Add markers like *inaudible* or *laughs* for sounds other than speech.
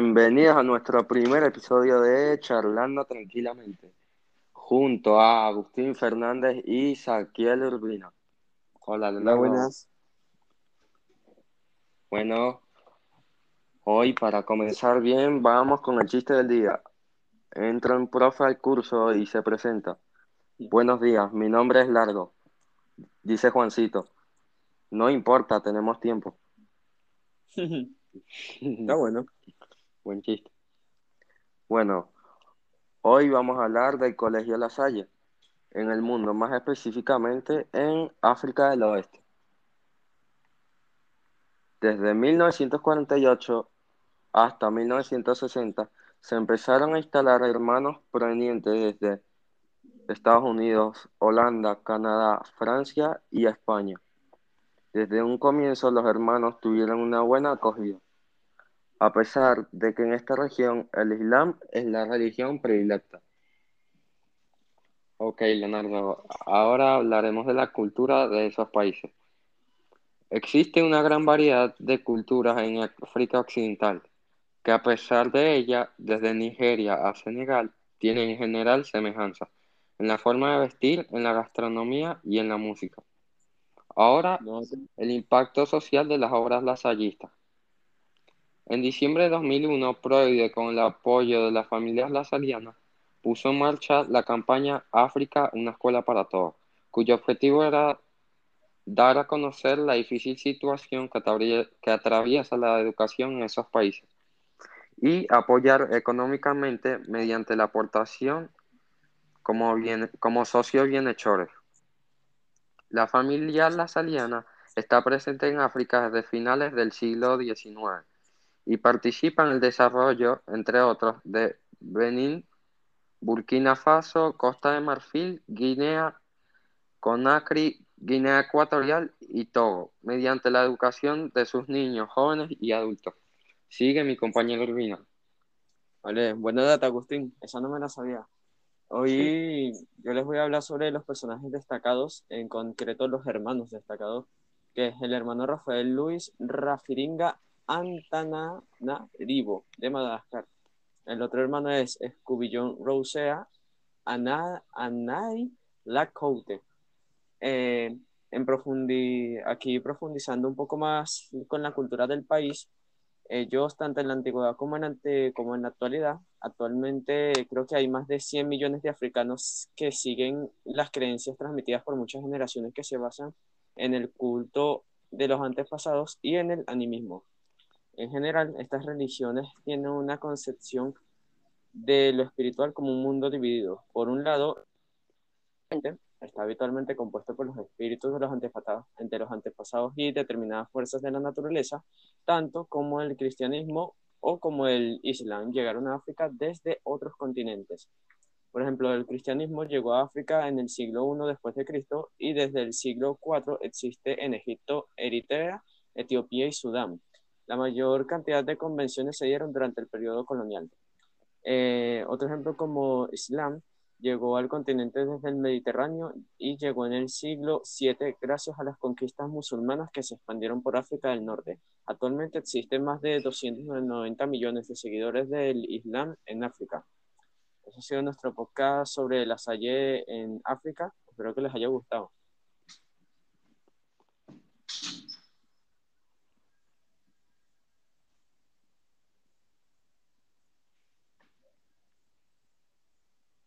Bienvenidos a nuestro primer episodio de Charlando Tranquilamente, junto a Agustín Fernández y Saquiel Urbina. Hola, Hola, buenas. Bueno, hoy para comenzar bien, vamos con el chiste del día. Entra un profe al curso y se presenta. Buenos días, mi nombre es Largo. Dice Juancito. No importa, tenemos tiempo. *laughs* Está bueno. Buen chiste. Bueno, hoy vamos a hablar del Colegio La Salle en el mundo, más específicamente en África del Oeste. Desde 1948 hasta 1960 se empezaron a instalar hermanos provenientes desde Estados Unidos, Holanda, Canadá, Francia y España. Desde un comienzo los hermanos tuvieron una buena acogida, a pesar de que en esta región el Islam es la religión predilecta. Ok, Leonardo, ahora hablaremos de la cultura de esos países. Existe una gran variedad de culturas en África Occidental, que a pesar de ella, desde Nigeria a Senegal, tienen en general semejanzas en la forma de vestir, en la gastronomía y en la música. Ahora, el impacto social de las obras lasallistas. En diciembre de 2001, Proide, con el apoyo de las familias lasalianas, puso en marcha la campaña África, una escuela para todos, cuyo objetivo era dar a conocer la difícil situación que atravie- que atraviesa la educación en esos países y apoyar económicamente mediante la aportación como, como socios bienhechores. La familia lasaliana está presente en África desde finales del siglo XIX y participa en el desarrollo, entre otros, de Benín, Burkina Faso, Costa de Marfil, Guinea, Conakry, Guinea Ecuatorial y Togo, mediante la educación de sus niños, jóvenes y adultos. Sigue mi compañero Urbina. Vale, buena data, Agustín. Esa no me la sabía. Hoy yo les voy a hablar sobre los personajes destacados, en concreto los hermanos destacados, que es el hermano Rafael Luis Rafiringa Antananarivo, de Madagascar. El otro hermano es Scubillón Rosea Ana, Anai Lacoute. Eh, en profundi- aquí profundizando un poco más con la cultura del país, ellos, tanto en la antigüedad como en, ante- como en la actualidad, actualmente creo que hay más de 100 millones de africanos que siguen las creencias transmitidas por muchas generaciones que se basan en el culto de los antepasados y en el animismo. En general, estas religiones tienen una concepción de lo espiritual como un mundo dividido. Por un lado, está habitualmente compuesto por los espíritus de los antepasados, entre los antepasados y determinadas fuerzas de la naturaleza, tanto como el cristianismo o como el islam llegaron a África desde otros continentes. Por ejemplo, el cristianismo llegó a África en el siglo I después de Cristo y desde el siglo IV existe en Egipto, Eritrea, Etiopía y Sudán. La mayor cantidad de convenciones se dieron durante el periodo colonial. Eh, otro ejemplo como Islam llegó al continente desde el Mediterráneo y llegó en el siglo VII gracias a las conquistas musulmanas que se expandieron por África del Norte. Actualmente existen más de 290 millones de seguidores del Islam en África. Eso ha sido nuestro podcast sobre la Salle en África. Espero que les haya gustado.